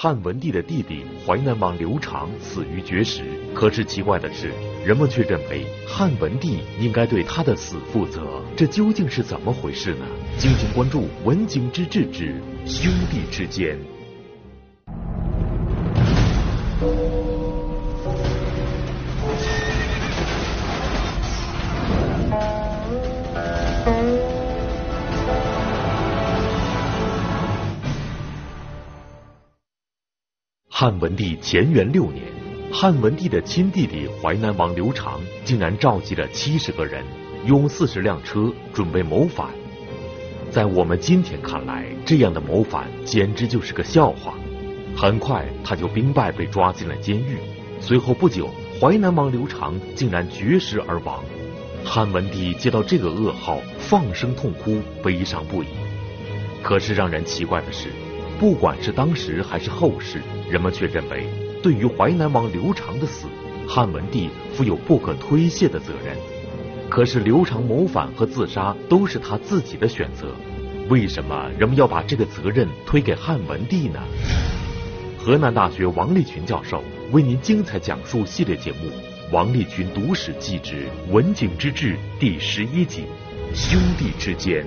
汉文帝的弟弟淮南王刘长死于绝食。可是奇怪的是，人们却认为汉文帝应该对他的死负责。这究竟是怎么回事呢？敬请关注《文景之治之兄弟之间》。汉文帝乾元六年，汉文帝的亲弟弟淮南王刘长竟然召集了七十个人，用四十辆车准备谋反。在我们今天看来，这样的谋反简直就是个笑话。很快，他就兵败被抓进了监狱。随后不久，淮南王刘长竟然绝食而亡。汉文帝接到这个噩耗，放声痛哭，悲伤不已。可是让人奇怪的是，不管是当时还是后世，人们却认为，对于淮南王刘长的死，汉文帝负有不可推卸的责任。可是刘长谋反和自杀都是他自己的选择，为什么人们要把这个责任推给汉文帝呢？河南大学王立群教授为您精彩讲述系列节目《王立群读史记之文景之治》第十一集《兄弟之间》，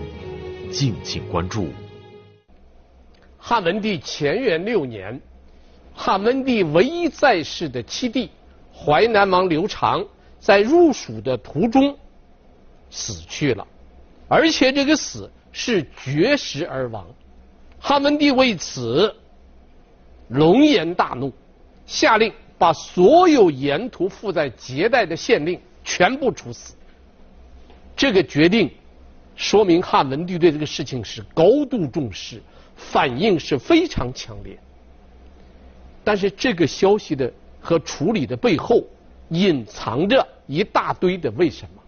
敬请关注。汉文帝乾元六年，汉文帝唯一在世的七弟淮南王刘长在入蜀的途中死去了，而且这个死是绝食而亡。汉文帝为此龙颜大怒，下令把所有沿途负载节带的县令全部处死。这个决定说明汉文帝对这个事情是高度重视。反应是非常强烈，但是这个消息的和处理的背后隐藏着一大堆的为什么。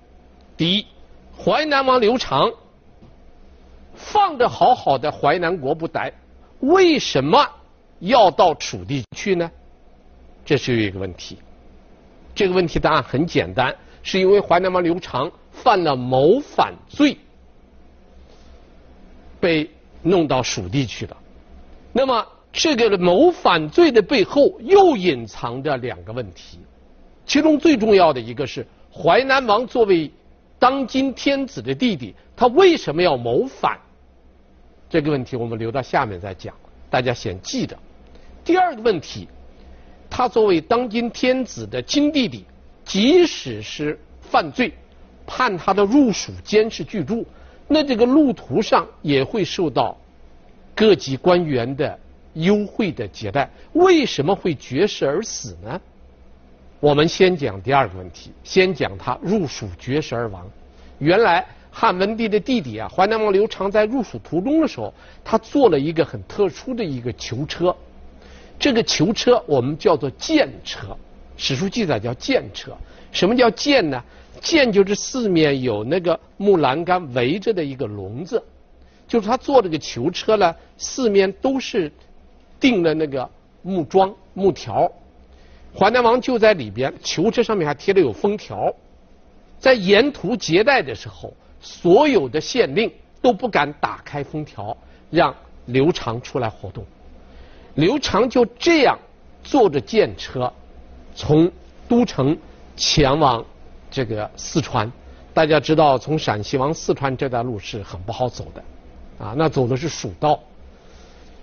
第一，淮南王刘长放着好好的淮南国不待，为什么要到楚地去呢？这是一个问题。这个问题答案很简单，是因为淮南王刘长犯了谋反罪，被。弄到蜀地去了，那么这个谋反罪的背后又隐藏着两个问题，其中最重要的一个是淮南王作为当今天子的弟弟，他为什么要谋反？这个问题我们留到下面再讲，大家先记着。第二个问题，他作为当今天子的亲弟弟，即使是犯罪，判他的入蜀监视居住。那这个路途上也会受到各级官员的优惠的接待，为什么会绝食而死呢？我们先讲第二个问题，先讲他入蜀绝食而亡。原来汉文帝的弟弟啊，淮南王刘长在入蜀途中的时候，他坐了一个很特殊的一个囚车，这个囚车我们叫做轿车，史书记载叫轿车。什么叫轿呢？轿就是四面有那个木栏杆围着的一个笼子，就是他坐这个囚车呢，四面都是钉了那个木桩木条，淮南王就在里边，囚车上面还贴着有封条，在沿途接待的时候，所有的县令都不敢打开封条，让刘长出来活动，刘长就这样坐着轿车从都城前往。这个四川，大家知道，从陕西往四川这段路是很不好走的，啊，那走的是蜀道，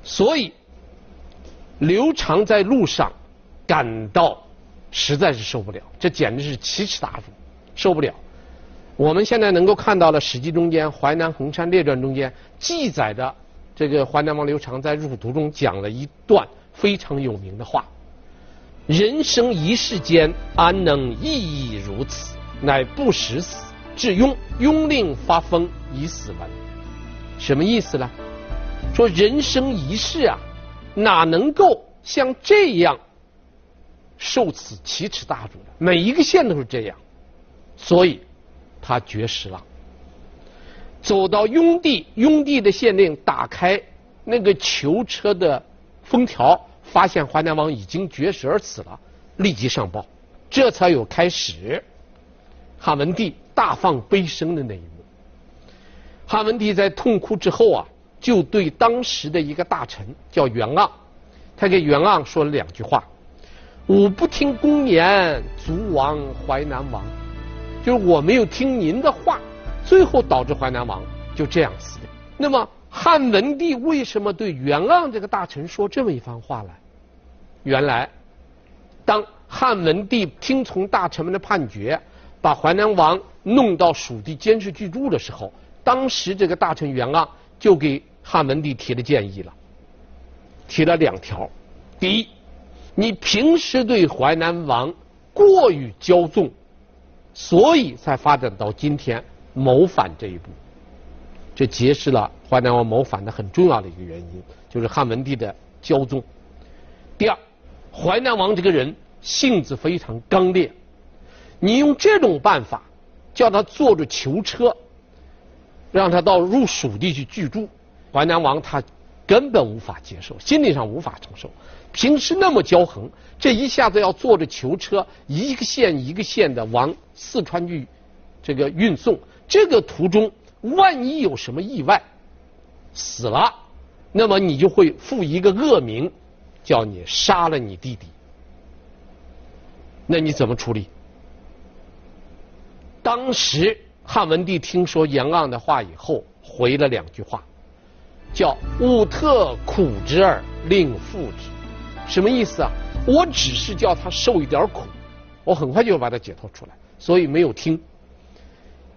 所以刘长在路上感到实在是受不了，这简直是奇耻大辱，受不了。我们现在能够看到的《史记》中间《淮南衡山列传》中间记载的这个淮南王刘长在入蜀途中讲了一段非常有名的话：“人生一世间，安能意义如此？”乃不时死，至雍，雍令发疯以死闻。什么意思呢？说人生一世啊，哪能够像这样受此奇耻大辱呢？每一个县都是这样，所以他绝食了。走到雍地，雍地的县令打开那个囚车的封条，发现淮南王已经绝食而死了，立即上报，这才有开始。汉文帝大放悲声的那一幕。汉文帝在痛哭之后啊，就对当时的一个大臣叫袁盎，他给袁盎说了两句话：“吾不听公言，卒亡淮南王。”就是我没有听您的话，最后导致淮南王就这样死的。那么汉文帝为什么对袁盎这个大臣说这么一番话来？原来，当汉文帝听从大臣们的判决，把淮南王弄到蜀地监视居住的时候，当时这个大臣袁盎就给汉文帝提了建议了。提了两条，第一，你平时对淮南王过于骄纵，所以才发展到今天谋反这一步。这揭示了淮南王谋反的很重要的一个原因，就是汉文帝的骄纵。第二，淮南王这个人性子非常刚烈，你用这种办法叫他坐着囚车，让他到入蜀地去居住，淮南王他。根本无法接受，心理上无法承受。平时那么骄横，这一下子要坐着囚车，一个县一个县的往四川去这个运送，这个途中万一有什么意外死了，那么你就会负一个恶名，叫你杀了你弟弟。那你怎么处理？当时汉文帝听说袁盎的话以后，回了两句话。叫吾特苦之而，令复之，什么意思啊？我只是叫他受一点苦，我很快就把他解脱出来，所以没有听。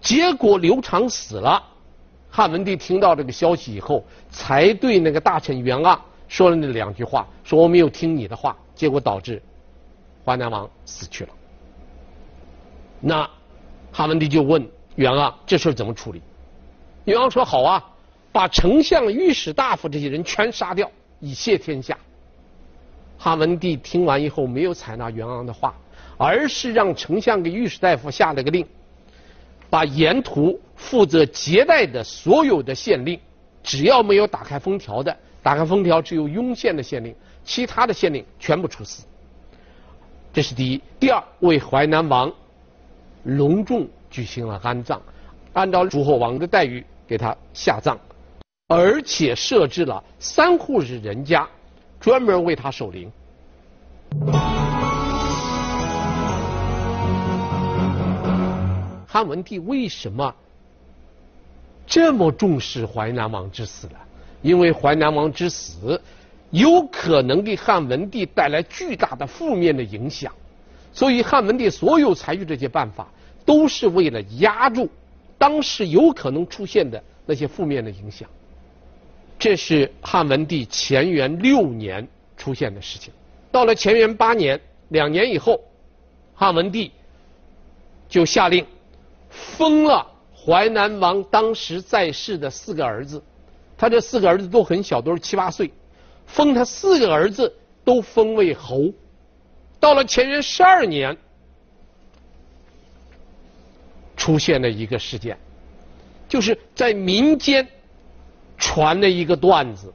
结果刘长死了，汉文帝听到这个消息以后，才对那个大臣袁盎说了那两句话，说我没有听你的话，结果导致淮南王死去了。那汉文帝就问袁盎这事怎么处理？袁盎说好啊。把丞相、御史大夫这些人全杀掉，以谢天下。汉文帝听完以后，没有采纳袁盎的话，而是让丞相给御史大夫下了个令，把沿途负责接待的所有的县令，只要没有打开封条的，打开封条只有雍县的县令，其他的县令全部处死。这是第一。第二，为淮南王隆重举行了安葬，按照诸侯王的待遇给他下葬。而且设置了三户人家，专门为他守灵。汉文帝为什么这么重视淮南王之死呢？因为淮南王之死有可能给汉文帝带来巨大的负面的影响，所以汉文帝所有采取这些办法，都是为了压住当时有可能出现的那些负面的影响。这是汉文帝乾元六年出现的事情。到了乾元八年，两年以后，汉文帝就下令封了淮南王当时在世的四个儿子。他这四个儿子都很小，都是七八岁，封他四个儿子都封为侯。到了乾元十二年，出现了一个事件，就是在民间。传了一个段子，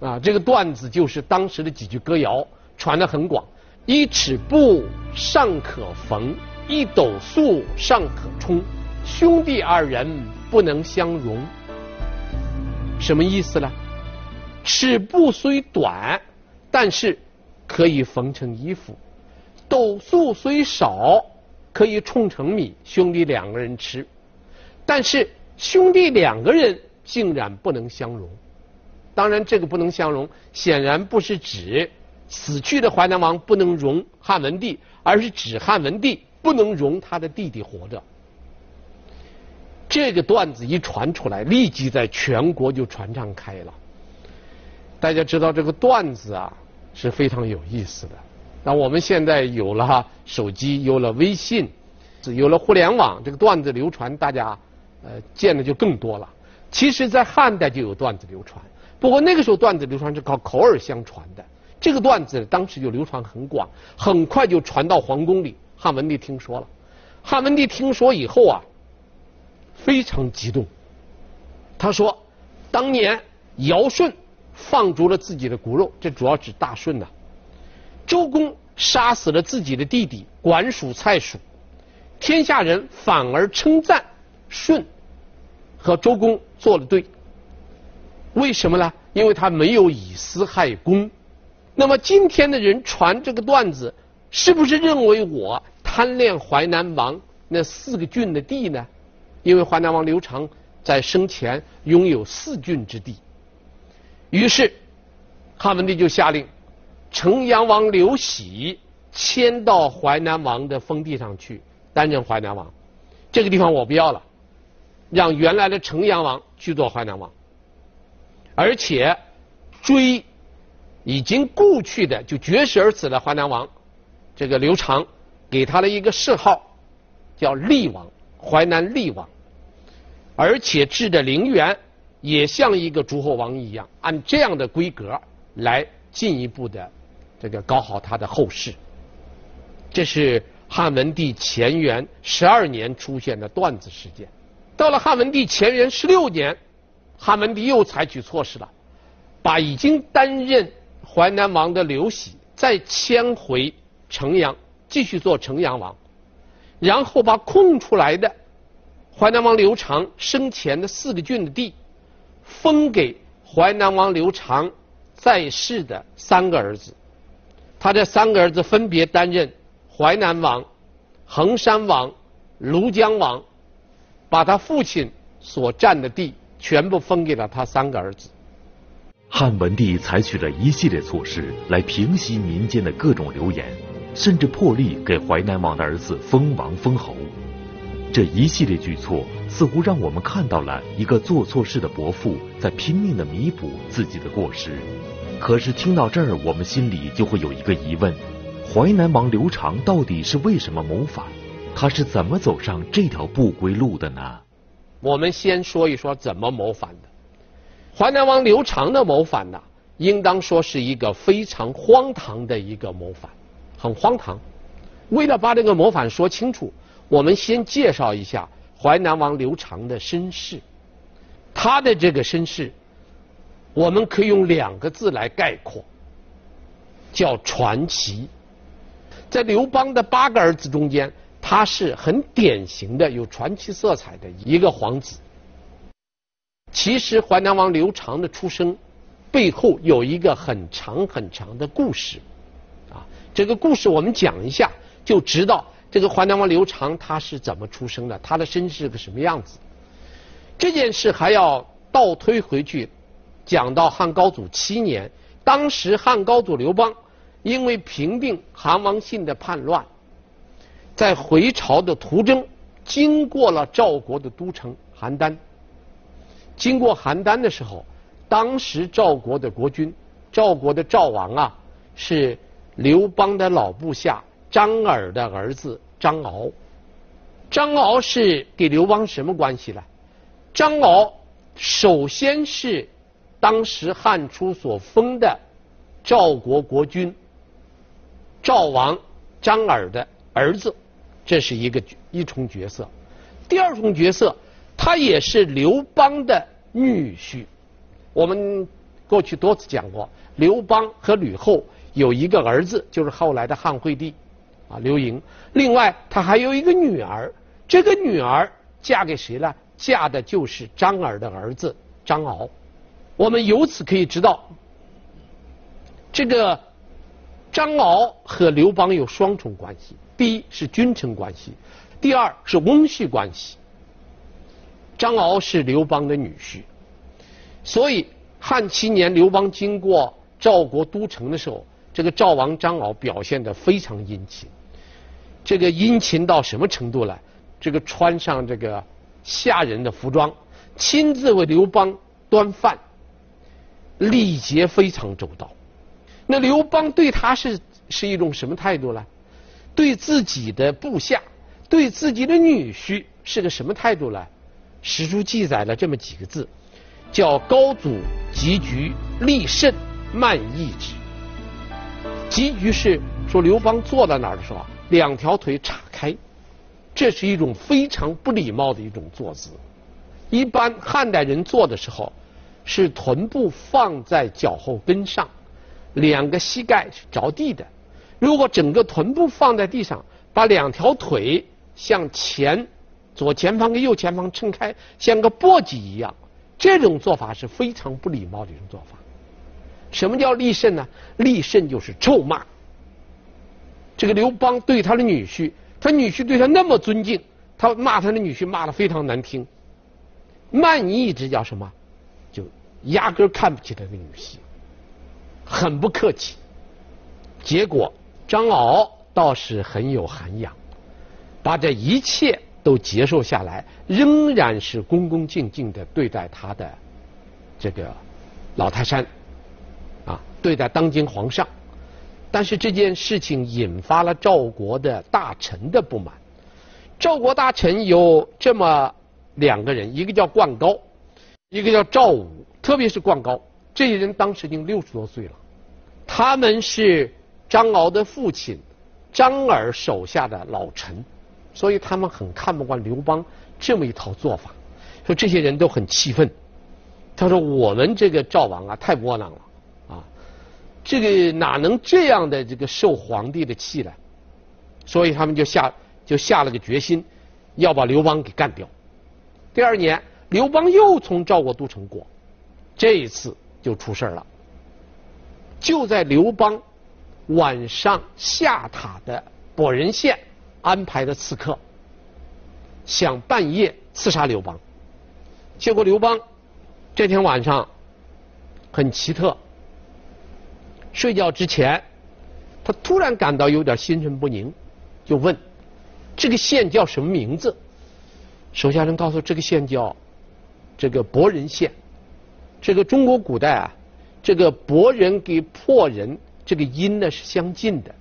啊，这个段子就是当时的几句歌谣，传得很广。一尺布尚可缝，一斗粟尚可充，兄弟二人不能相容。什么意思呢？尺布虽短，但是可以缝成衣服；斗粟虽少，可以冲成米，兄弟两个人吃。但是兄弟两个人。竟然不能相容，当然这个不能相容，显然不是指死去的淮南王不能容汉文帝，而是指汉文帝不能容他的弟弟活着。这个段子一传出来，立即在全国就传唱开了。大家知道这个段子啊是非常有意思的。那我们现在有了手机，有了微信，有了互联网，这个段子流传，大家呃见的就更多了。其实，在汉代就有段子流传，不过那个时候段子流传是靠口耳相传的。这个段子当时就流传很广，很快就传到皇宫里。汉文帝听说了，汉文帝听说以后啊，非常激动。他说：“当年尧舜放逐了自己的骨肉，这主要指大舜呐。周公杀死了自己的弟弟管叔、蔡叔，天下人反而称赞舜。”和周公做了对，为什么呢？因为他没有以私害公，那么今天的人传这个段子，是不是认为我贪恋淮南王那四个郡的地呢？因为淮南王刘长在生前拥有四郡之地。于是汉文帝就下令，城阳王刘喜迁到淮南王的封地上去担任淮南王。这个地方我不要了，让原来的城阳王去做淮南王，而且追。已经故去的就绝食而死的淮南王，这个刘长给他了一个谥号，叫厉王，淮南厉王，而且置的陵园也像一个诸侯王一样，按这样的规格来进一步的这个搞好他的后事。这是汉文帝乾元十二年出现的段子事件。到了汉文帝乾元十六年，汉文帝又采取措施了，把已经担任。淮南王的刘喜再迁回城阳，继续做城阳王，然后把空出来的淮南王刘长生前的四个郡的地，封给淮南王刘长在世的三个儿子。他这三个儿子分别担任淮南王、衡山王、庐江王，把他父亲所占的地全部分给了他三个儿子。汉文帝采取了一系列措施来平息民间的各种流言，甚至破例给淮南王的儿子封王封侯。这一系列举措似乎让我们看到了一个做错事的伯父在拼命地弥补自己的过失。可是听到这儿，我们心里就会有一个疑问：淮南王刘长到底是为什么谋反？他是怎么走上这条不归路的呢？我们先说一说怎么谋反的。淮南王刘长的谋反呢，应当说是一个非常荒唐的一个谋反，很荒唐。为了把这个谋反说清楚，我们先介绍一下淮南王刘长的身世。他的这个身世，我们可以用两个字来概括，叫传奇。在刘邦的八个儿子中间，他是很典型的有传奇色彩的一个皇子。其实淮南王刘长的出生背后有一个很长很长的故事，啊，这个故事我们讲一下就知道这个淮南王刘长他是怎么出生的，他的身世是个什么样子。这件事还要倒推回去，讲到汉高祖七年，当时汉高祖刘邦因为平定韩王信的叛乱，在回朝的途中经过了赵国的都城邯郸。经过邯郸的时候，当时赵国的国君，赵国的赵王啊，是刘邦的老部下张耳的儿子张敖。张敖是给刘邦什么关系呢？张敖首先是当时汉初所封的赵国国君赵王张耳的儿子，这是一个一重角色。第二重角色。他也是刘邦的女婿。我们过去多次讲过，刘邦和吕后有一个儿子，就是后来的汉惠帝，啊，刘盈。另外，他还有一个女儿，这个女儿嫁给谁了？嫁的就是张耳的儿子张敖。我们由此可以知道，这个张敖和刘邦有双重关系：第一是君臣关系，第二是翁婿关系。张敖是刘邦的女婿，所以汉七年刘邦经过赵国都城的时候，这个赵王张敖表现得非常殷勤。这个殷勤到什么程度呢？这个穿上这个下人的服装，亲自为刘邦端饭，礼节非常周到。那刘邦对他是是一种什么态度呢？对自己的部下，对自己的女婿是个什么态度呢？史书记载了这么几个字，叫“高祖急局立甚慢议之”。急局是说刘邦坐在那儿的时候，两条腿岔开，这是一种非常不礼貌的一种坐姿。一般汉代人坐的时候，是臀部放在脚后跟上，两个膝盖是着地的。如果整个臀部放在地上，把两条腿向前。左前方跟右前方撑开，像个簸箕一样，这种做法是非常不礼貌的一种做法。什么叫立甚呢？立甚就是臭骂。这个刘邦对他的女婿，他女婿对他那么尊敬，他骂他的女婿骂的非常难听。慢意之叫什么？压根看不起他的女婿，很不客气。结果张敖倒是很有涵养，把这一切都接受下来，仍然是恭恭敬敬的对待他的这个老泰山，啊，对待当今皇上。但是这件事情引发了赵国的大臣的不满。赵国大臣有这么两个人，一个叫灌高，一个叫赵武。特别是灌高，这些人当时已经六十多岁了。他们是张敖的父亲张耳手下的老臣，所以他们很看不惯刘邦这么一套做法。说这些人都很气愤。他说：“我们这个赵王啊，太窝囊了啊。”这个哪能这样的这个受皇帝的气呢？所以他们就下就下了个决心，要把刘邦给干掉。第二年，刘邦又从赵国都城过，这一次就出事了。就在刘邦晚上下榻的博仁县安排的刺客，想半夜刺杀刘邦，结果刘邦这天晚上很奇特。睡觉之前，他突然感到有点心神不宁，就问：“这个县叫什么名字？”手下人告诉：“这个县叫这个博人县。”这个中国古代啊，这个博人跟破人这个音呢是相近的，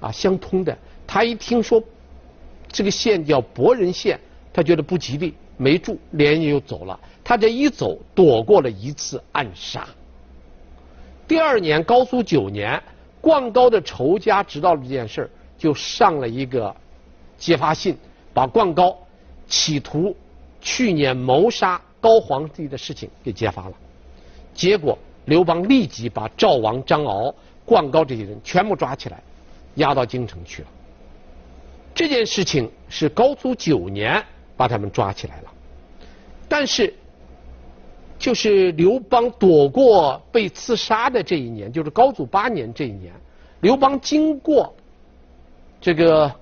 啊，相通的。他一听说这个县叫博人县，他觉得不吉利，没住，连夜又走了。他这一走，躲过了一次暗杀。第二年，高苏九年，灌高的仇家知道了这件事就上了一个揭发信，把灌高企图去年谋杀高皇帝的事情给揭发了。结果，刘邦立即把赵王张敖、灌高这些人全部抓起来，押到京城去了。这件事情是高祖九年把他们抓起来了，但是。就是刘邦躲过被刺杀的这一年，就是高祖八年这一年，刘邦经过这个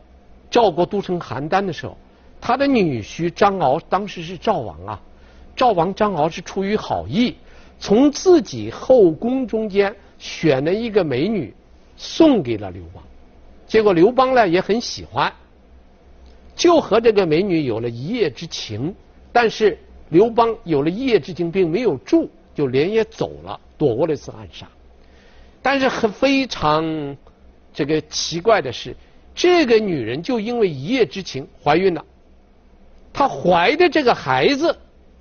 赵国都城邯郸的时候，他的女婿张敖当时是赵王啊，赵王张敖是出于好意，从自己后宫中间选了一个美女送给了刘邦，结果刘邦呢也很喜欢，就和这个美女有了一夜之情，但是。刘邦有了一夜之情，并没有住，就连夜走了，躲过了一次暗杀。但是很非常这个奇怪的是，这个女人就因为一夜之情怀孕了。她怀的这个孩子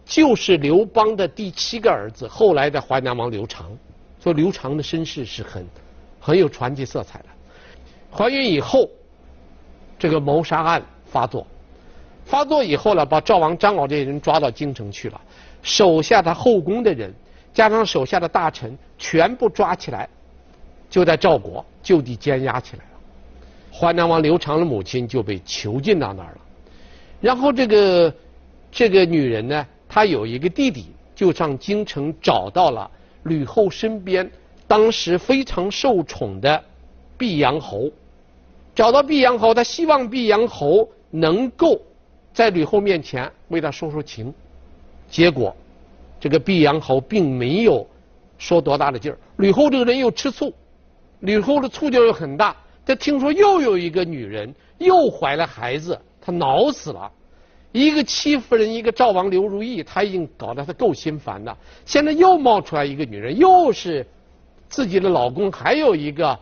就是刘邦的第七个儿子，后来的淮南王刘长。所以刘长的身世是很很有传奇色彩的。怀孕以后，这个谋杀案发作。发作以后呢，把赵王张敖这些人抓到京城去了，手下他后宫的人，加上手下的大臣，全部抓起来，就在赵国就地监押起来了。淮南王刘长的母亲就被囚禁到那儿了。然后这个这个女人呢，她有一个弟弟，就上京城找到了吕后身边当时非常受宠的毕阳侯，找到毕阳侯，他希望毕阳侯能够。在吕后面前为他说说情，结果这个毕阳侯并没有说多大的劲儿。吕后这个人又吃醋，吕后的醋劲又很大。他听说又有一个女人又怀了孩子，他恼死了。一个戚夫人，一个赵王刘如意，他已经搞得他够心烦的。现在又冒出来一个女人，又是自己的老公，还有一个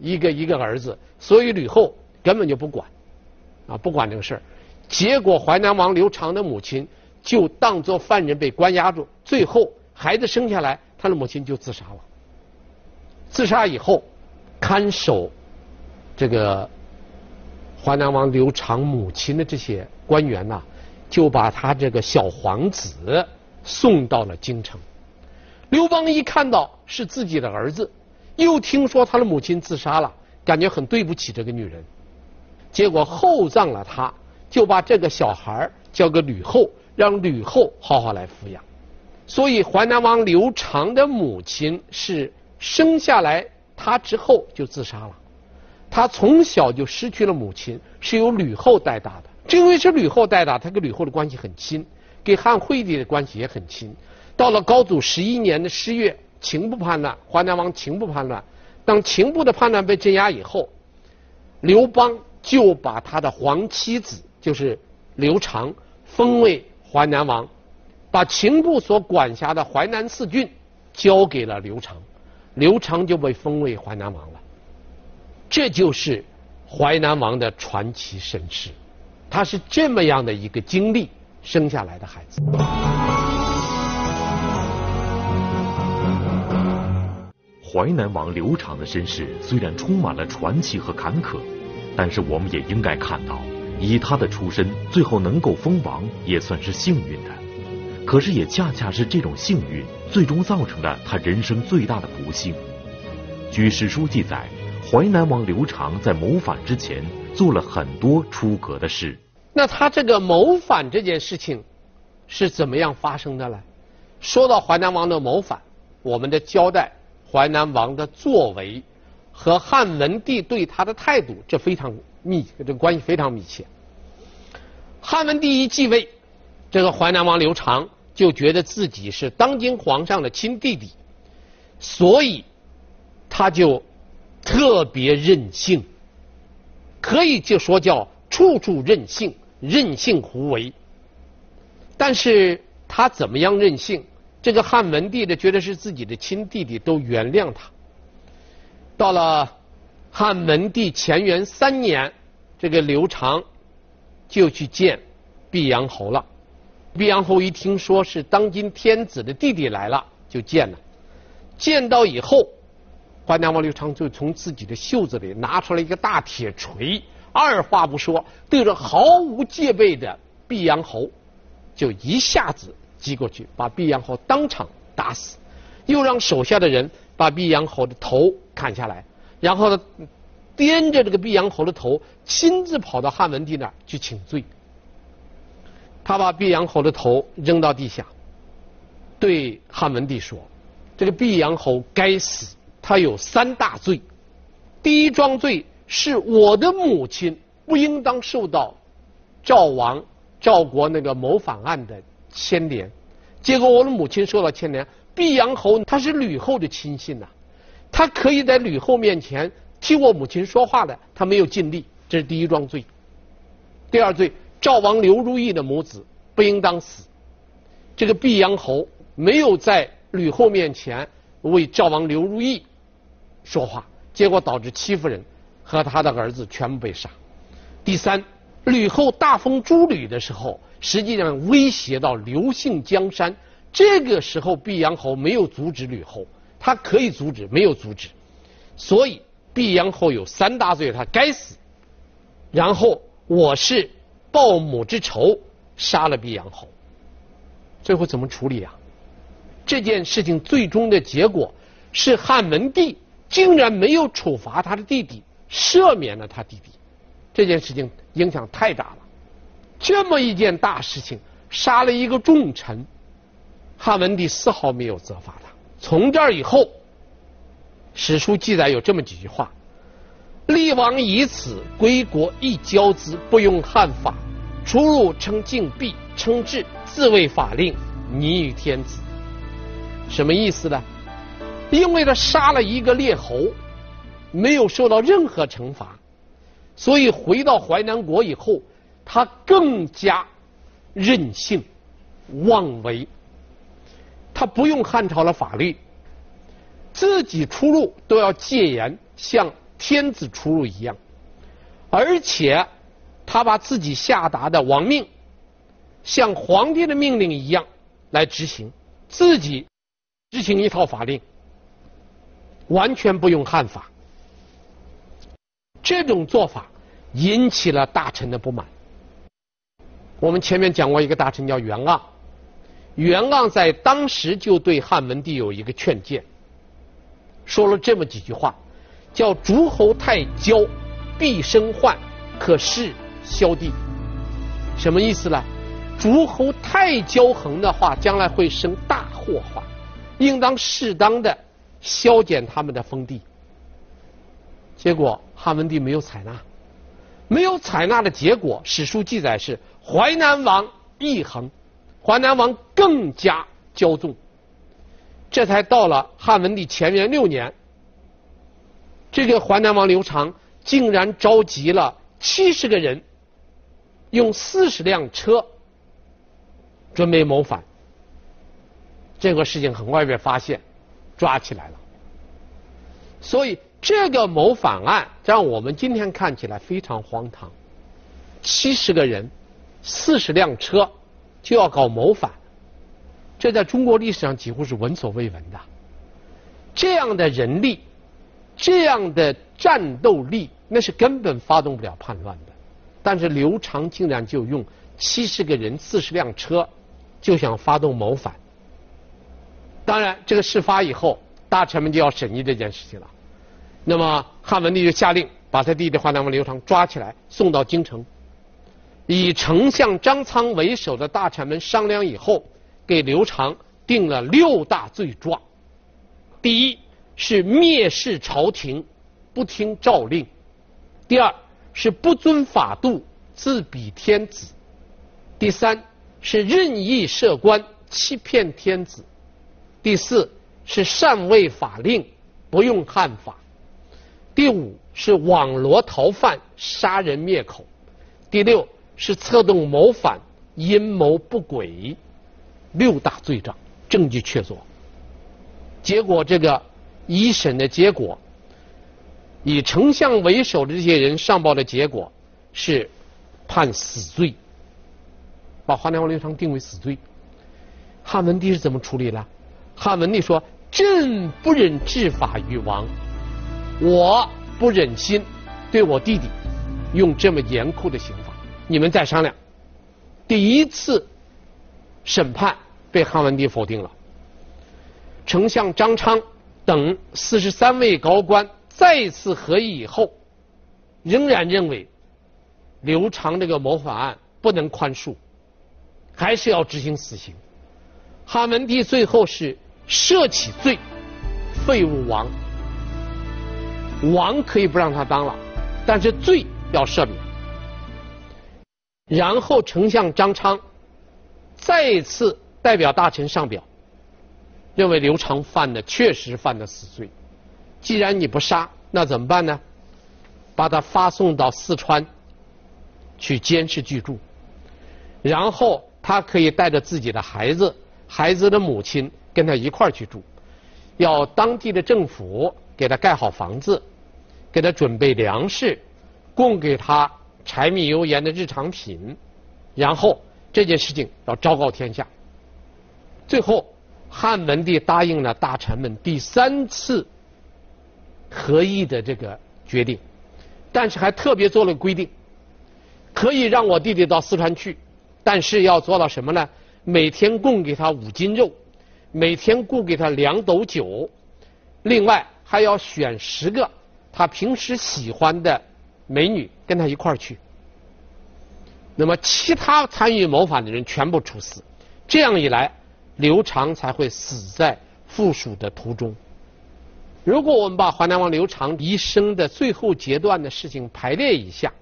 一个一个儿子，所以吕后根本就不管，啊，不管这个事儿。结果淮南王刘长的母亲就当作犯人被关押住，最后孩子生下来，他的母亲就自杀了。自杀以后，看守这个淮南王刘长母亲的这些官员呐，就把他这个小皇子送到了京城。刘邦一看到是自己的儿子，又听说他的母亲自杀了，感觉很对不起这个女人，结果厚葬了他。就把这个小孩交给吕后，让吕后好好来抚养。所以淮南王刘长的母亲是生下来他之后就自杀了。他从小就失去了母亲，是由吕后带大的。正因为是吕后带大，他跟吕后的关系很亲，跟汉惠帝的关系也很亲。到了高祖十一年的十月，秦部叛乱，淮南王秦部叛乱。当秦部的叛乱被镇压以后，刘邦就把他的皇妻子，就是刘长，封为淮南王，把秦部所管辖的淮南四郡交给了刘长，刘长就被封为淮南王了。这就是淮南王的传奇身世，他是这么样的一个经历生下来的孩子。淮南王刘长的身世虽然充满了传奇和坎坷，但是我们也应该看到，以他的出身，最后能够封王也算是幸运的。可是也恰恰是这种幸运，最终造成了他人生最大的不幸。据史书记载。淮南王刘长在谋反之前做了很多出格的事。那他这个谋反这件事情是怎么样发生的呢？说到淮南王的谋反，我们的交代淮南王的作为和汉文帝对他的态度，这非常密，这关系非常密切。汉文帝一继位，这个淮南王刘长就觉得自己是当今皇上的亲弟弟，所以他就。特别任性，可以就说叫处处任性，任性胡为。但是他怎么样任性？这个汉文帝的觉得是自己的亲弟弟，都原谅他。到了汉文帝乾元三年，这个刘长就去见毕阳侯了。毕阳侯一听说是当今天子的弟弟来了，就见了。见到以后。淮南王刘长就从自己的袖子里拿出来一个大铁锤，二话不说，对着毫无戒备的毕阳侯，就一下子击过去，把毕阳侯当场打死，又让手下的人把毕阳侯的头砍下来，然后呢，掂着这个毕阳侯的头，亲自跑到汉文帝那儿去请罪。他把毕阳侯的头扔到地下，对汉文帝说：“这个毕阳侯该死。”他有三大罪，第一桩罪是我的母亲不应当受到赵王赵国那个谋反案的牵连，结果我的母亲受到牵连。毕阳侯他是吕后的亲信呐、他可以在吕后面前替我母亲说话的，他没有尽力，这是第一桩罪。第二罪，赵王刘如意的母子不应当死，这个毕阳侯没有在吕后面前为赵王刘如意。说话，结果导致戚夫人和他的儿子全部被杀。第三，吕后大封诸吕的时候，实际上威胁到刘姓江山。这个时候，毕阳侯没有阻止吕后，他可以阻止，没有阻止。所以，毕阳侯有三大罪，他该死。然后，我是报母之仇，杀了毕阳侯。最后怎么处理啊？这件事情最终的结果是汉文帝。竟然没有处罚他的弟弟，赦免了他弟弟，这件事情影响太大了。这么一件大事情，杀了一个重臣，汉文帝丝毫没有责罚他。从这儿以后，史书记载有这么几句话：“厉王以此归国亦骄之，不用汉法，出入称禁闭，称制，自谓法令，拟与天子。”什么意思呢？因为他杀了一个列侯，没有受到任何惩罚，所以回到淮南国以后，他更加任性妄为。他不用汉朝的法律，自己出入都要戒严，像天子出入一样，而且他把自己下达的王命，像皇帝的命令一样来执行，自己执行一套法令。完全不用汉法，这种做法引起了大臣的不满。我们前面讲过一个大臣叫袁盎，袁盎在当时就对汉文帝有一个劝谏，说了这么几句话，叫“诸侯太骄，必生患，可是萧帝”。什么意思呢？诸侯太骄横的话，将来会生大祸患，应当适当的。削减他们的封地。结果汉文帝没有采纳，没有采纳的结果，史书记载是淮南王义衡，淮南王更加骄纵。这才到了汉文帝乾元六年，这个淮南王刘长竟然召集了七十个人，用四十辆车准备谋反。这个事情很快被发现，抓起来了。所以这个谋反案让我们今天看起来非常荒唐。七十个人，四十辆车，就要搞谋反，这在中国历史上几乎是闻所未闻的。这样的人力，这样的战斗力，那是根本发动不了叛乱的。但是刘长竟然就用七十个人、四十辆车，就想发动谋反。当然，这个事发以后，大臣们就要审议这件事情了。那么汉文帝就下令把他弟弟淮南王刘长抓起来，送到京城。以丞相张苍为首的大臣们商量以后，给刘长定了六大罪状。第一是蔑视朝廷，不听诏令；第二是不遵法度，自比天子；第三是任意设官，欺骗天子。第四是擅违法令，不用汉法；第五是网罗逃犯，杀人灭口；第六是策动谋反，阴谋不轨。六大罪状，证据确凿。结果这个一审的结果，以丞相为首的这些人上报的结果是判死罪，把淮南王刘长定为死罪。汉文帝是怎么处理的？汉文帝说：“朕不忍治法于王，我不忍心对我弟弟用这么严酷的刑法。你们再商量。”第一次审判被汉文帝否定了。丞相张昌等四十三位高官再次合议以后，仍然认为刘长这个谋反案不能宽恕，还是要执行死刑。汉文帝最后是。赦其罪，废物王。王可以不让他当了，但是罪要赦免。然后丞相张昌再次代表大臣上表，认为刘长犯的确实犯的死罪。既然你不杀，那怎么办呢？把他发送到四川去监视居住，然后他可以带着自己的孩子、孩子的母亲。跟他一块儿去住，要当地的政府给他盖好房子，给他准备粮食，供给他柴米油盐的日常品，然后这件事情要昭告天下。最后，汉文帝答应了大臣们第三次合议的这个决定，但是还特别做了规定，可以让我弟弟到四川去，但是要做到什么呢？每天供给他五斤肉。每天雇给他两斗酒，另外还要选十个他平时喜欢的美女跟他一块儿去。那么其他参与谋反的人全部处死，这样一来，刘长才会死在附属的途中。如果我们把淮南王刘长一生的最后阶段的事情排列一下，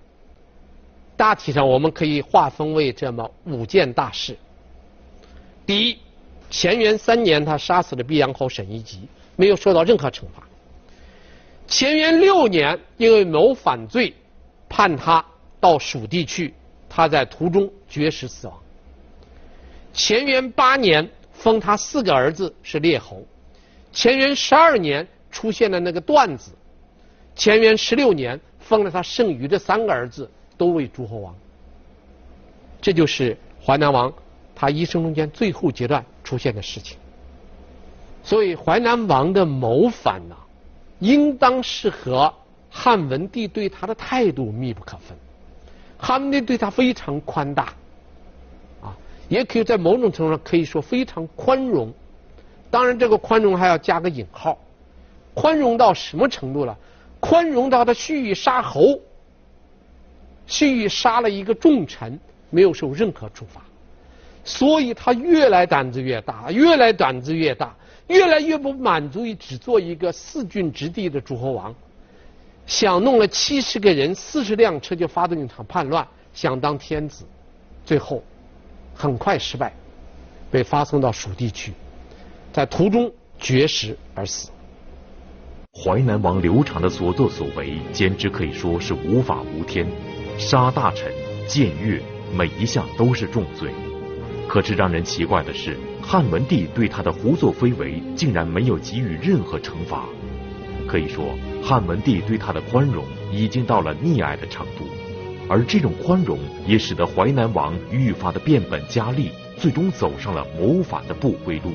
大体上我们可以划分为这么五件大事。第一。乾元三年，他杀死了毕阳侯沈一吉，没有受到任何惩罚。乾元六年，因为谋反罪，判他到蜀地去，他在途中绝食死亡。乾元八年，封他四个儿子是列侯。乾元十二年，出现了那个段子。乾元十六年，封了他剩余的三个儿子都为诸侯王。这就是淮南王。他一生中间最后阶段出现的事情，所以淮南王的谋反呢，应当是和汉文帝对他的态度密不可分。汉文帝对他非常宽大，啊，也可以在某种程度上可以说非常宽容。当然，这个宽容还要加个引号，宽容到什么程度了？宽容到他蓄意杀侯，蓄意杀了一个重臣，没有受任何处罚。所以他越来胆子越大，越来胆子越大，越来越不满足于只做一个四郡直地的诸侯王，想弄了七十个人、四十辆车就发动一场叛乱，想当天子，最后很快失败，被发送到蜀地去，在途中绝食而死。淮南王刘长的所作所为，简直可以说是无法无天，杀大臣、僭越，每一项都是重罪。可是让人奇怪的是，汉文帝对他的胡作非为竟然没有给予任何惩罚。可以说，汉文帝对他的宽容已经到了溺爱的程度，而这种宽容也使得淮南王愈发的变本加厉，最终走上了谋反的不归路。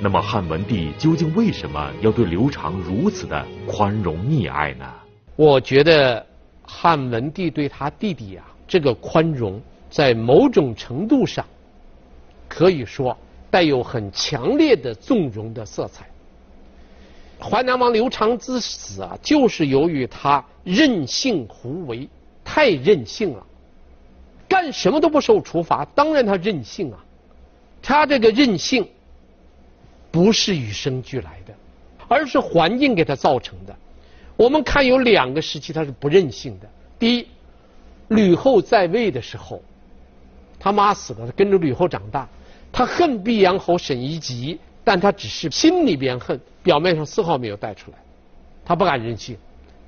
那么汉文帝究竟为什么要对刘长如此的宽容溺爱呢？我觉得汉文帝对他弟弟啊，这个宽容在某种程度上可以说带有很强烈的纵容的色彩。淮南王刘长之死啊，就是由于他任性胡为，太任性了，干什么都不受处罚，当然他任性啊，他这个任性。不是与生俱来的，而是环境给他造成的。我们看有两个时期他是不任性的。第一，吕后在位的时候，他妈死了，他跟着吕后长大，他恨毕阳侯沈一吉，但他只是心里边恨，表面上丝毫没有带出来，他不敢任性。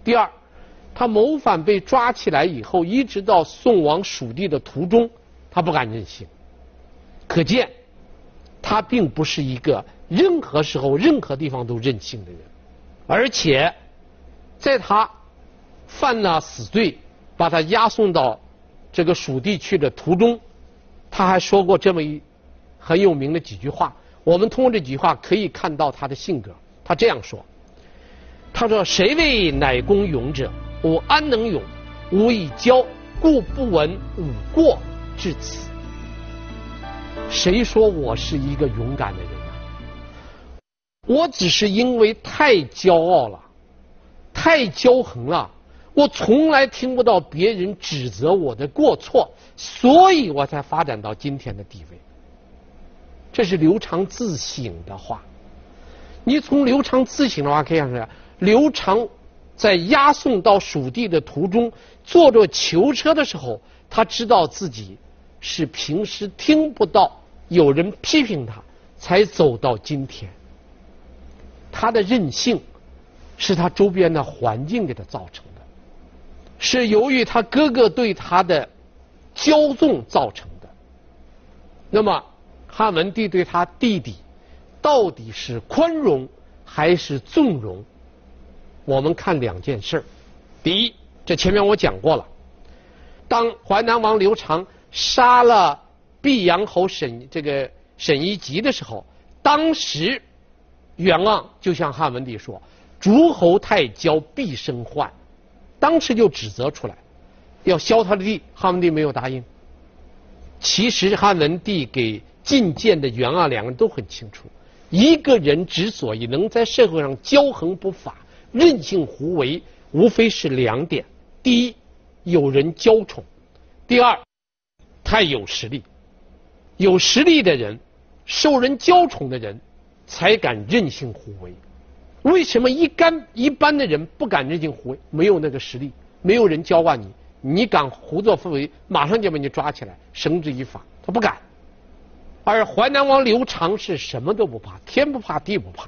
第二，他谋反被抓起来以后，一直到送往蜀地的途中，他不敢任性。可见，他并不是一个。任何时候、任何地方都任性的人，而且在他犯了死罪，把他押送到这个蜀地去的途中，他还说过这么一很有名的几句话。我们通过这几句话可以看到他的性格。他这样说：“他说，谁谓乃公勇者？我安能勇？吾以骄，故不闻吾过至此。谁说我是一个勇敢的人呢？”我只是因为太骄傲了，太骄横了，我从来听不到别人指责我的过错，所以我才发展到今天的地位。这是刘长自省的话。你从刘长自省的话可以看出来，刘长在押送到蜀地的途中，坐着囚车的时候，他知道自己是平时听不到有人批评他，才走到今天。他的任性，是他周边的环境给他造成的，是由于他哥哥对他的骄纵造成的。那么汉文帝对他弟弟到底是宽容还是纵容？我们看两件事。第一，这前面我讲过了，当淮南王刘长杀了毕阳侯沈这个沈一吉的时候，当时。袁盎就向汉文帝说：“诸侯太骄，必生患。”当时就指责出来，要削他的地。汉文帝没有答应。其实汉文帝给进谏的袁盎两个人都很清楚，一个人之所以能在社会上骄横不法、任性胡为，无非是两点：第一，有人娇宠；第二，太有实力。有实力的人，受人娇宠的人。才敢任性胡为。为什么一干一般的人不敢任性胡为？没有那个实力，没有人教化你，你敢胡作非为，马上就把你抓起来，绳之以法。他不敢。而淮南王刘长是什么都不怕，天不怕地不怕。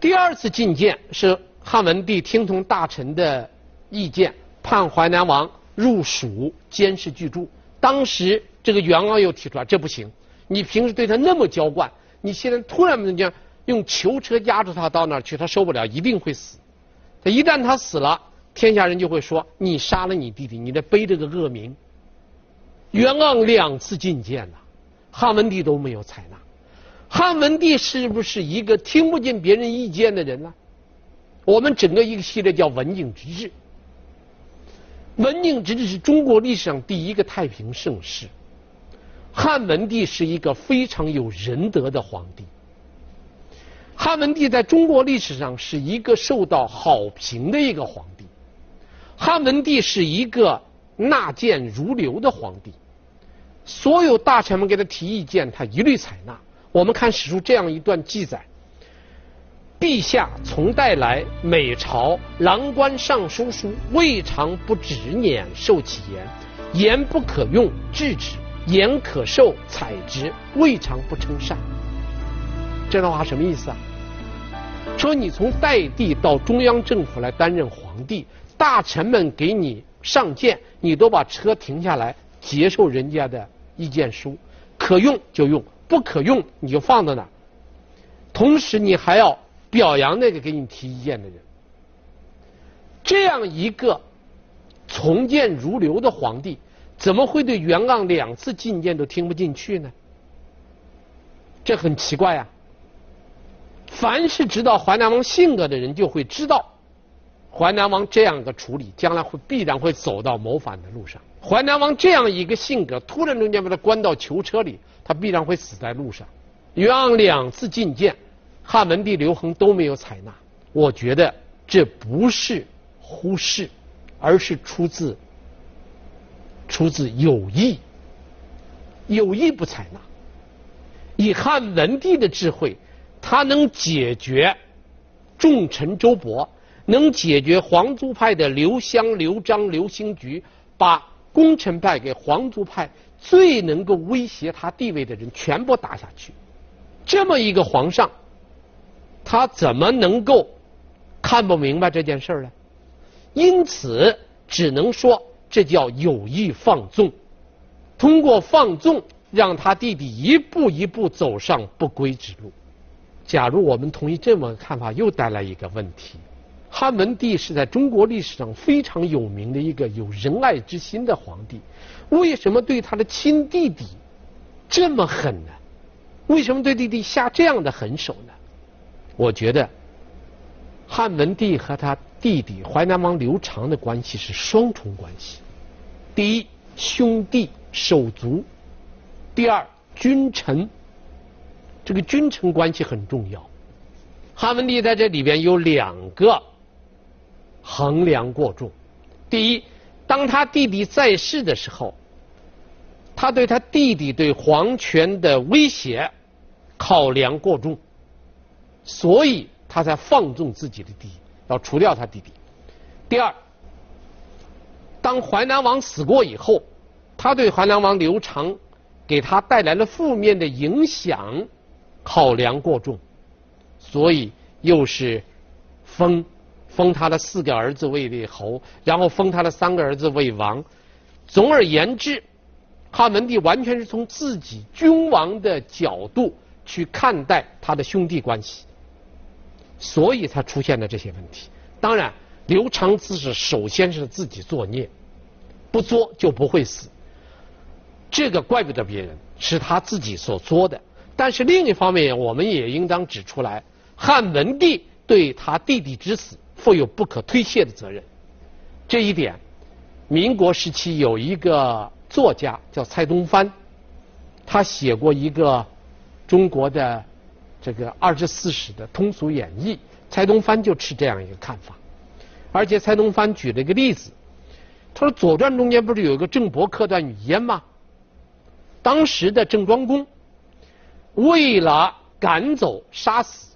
第二次进谏是汉文帝听从大臣的意见，判淮南王入蜀监视居住。当时这个袁盎又提出来，这不行，你平时对他那么娇惯。你现在突然之间用囚车押着他到那儿去，他受不了，一定会死。他一旦他死了，天下人就会说你杀了你弟弟，你得背这个恶名。袁盎两次进谏了，汉文帝都没有采纳。汉文帝是不是一个听不进别人意见的人呢？我们整个一个系列叫文景之治。文景之治是中国历史上第一个太平盛世。汉文帝是一个非常有仁德的皇帝。汉文帝在中国历史上是一个受到好评的一个皇帝。汉文帝是一个纳谏如流的皇帝，所有大臣们给他提意见，他一律采纳。我们看史书这样一段记载：陛下从代来，每朝郎官尚书书，未尝不执輦受其言。言不可用，制止；言可受，采之。未尝不称善。这段话什么意思啊？说你从代帝到中央政府来担任皇帝，大臣们给你上谏，你都把车停下来接受人家的意见书，可用就用，不可用你就放在那儿。同时，你还要。表扬那个给你提意见的人，这样一个从谏如流的皇帝，怎么会对袁盎两次进谏都听不进去呢？这很奇怪啊！凡是知道淮南王性格的人，就会知道淮南王这样的处理，将来会必然会走到谋反的路上。淮南王这样一个性格，突然中间把他关到囚车里，他必然会死在路上。袁盎两次进谏。汉文帝刘恒都没有采纳，我觉得这不是忽视，而是出自出自有意，有意不采纳。以汉文帝的智慧，他能解决重臣周勃，能解决皇族派的刘襄、刘璋、刘兴菊，把功臣派给皇族派最能够威胁他地位的人全部打下去。这么一个皇上。他怎么能够看不明白这件事呢？因此，只能说这叫有意放纵，通过放纵让他弟弟一步一步走上不归之路。假如我们同意这么个看法，又带来一个问题：汉文帝是在中国历史上非常有名的一个有仁爱之心的皇帝，为什么对他的亲弟弟这么狠呢？为什么对弟弟下这样的狠手呢？我觉得汉文帝和他弟弟淮南王刘长的关系是双重关系。第一，兄弟手足；第二，君臣。这个君臣关系很重要。汉文帝在这里边有两个衡量过重。第一，当他弟弟在世的时候，他对他弟弟对皇权的威胁考量过重。所以他才放纵自己的弟弟，要除掉他弟弟。第二，当淮南王死过以后，他对淮南王刘长给他带来了负面的影响考量过重，所以又是封封他的四个儿子为列侯，然后封他的三个儿子为王。总而言之，汉文帝完全是从自己君王的角度去看待他的兄弟关系。所以才出现了这些问题。当然，刘长自是首先是自己作孽，不作就不会死。这个怪不得别人，是他自己所作的。但是另一方面，我们也应当指出来，汉文帝对他弟弟之死负有不可推卸的责任。这一点，民国时期有一个作家叫蔡东藩，他写过一个中国的。这个二十四史的通俗演绎，蔡东藩就持这样一个看法，而且蔡东藩举了一个例子，他说《左传》中间不是有一个郑伯克段语嫣吗？当时的郑庄公为了赶走杀死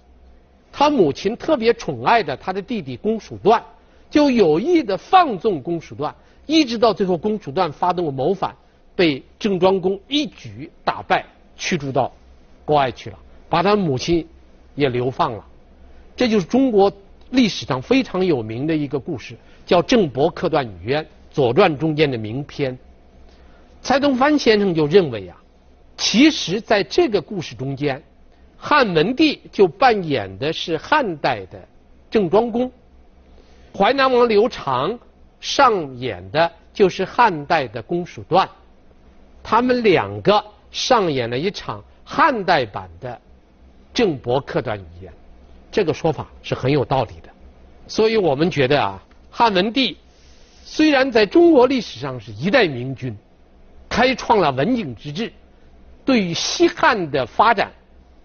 他母亲特别宠爱的他的弟弟公叔段，就有意的放纵公叔段，一直到最后公叔段发动了谋反，被郑庄公一举打败，驱逐到国外去了。把他母亲也流放了，这就是中国历史上非常有名的一个故事，叫《郑伯克段女冤》，《左传》中间的名篇。蔡东藩先生就认为啊，其实在这个故事中间，汉文帝就扮演的是汉代的郑庄公，淮南王刘长上演的就是汉代的公叔段，他们两个上演了一场汉代版的。郑伯克段语言，这个说法是很有道理的，所以我们觉得啊，汉文帝虽然在中国历史上是一代明君，开创了文景之治，对于西汉的发展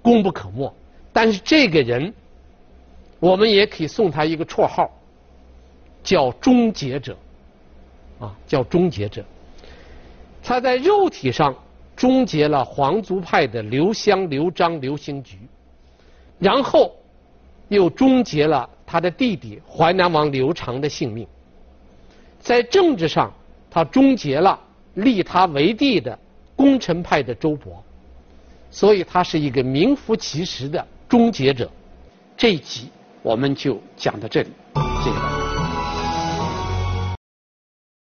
功不可没，但是这个人，我们也可以送他一个绰号，叫终结者，啊，叫终结者。他在肉体上终结了皇族派的刘襄、刘璋、刘兴菊。然后，又终结了他的弟弟淮南王刘长的性命。在政治上，他终结了立他为帝的功臣派的周勃，所以他是一个名副其实的终结者。这一集我们就讲到这里，谢谢大家。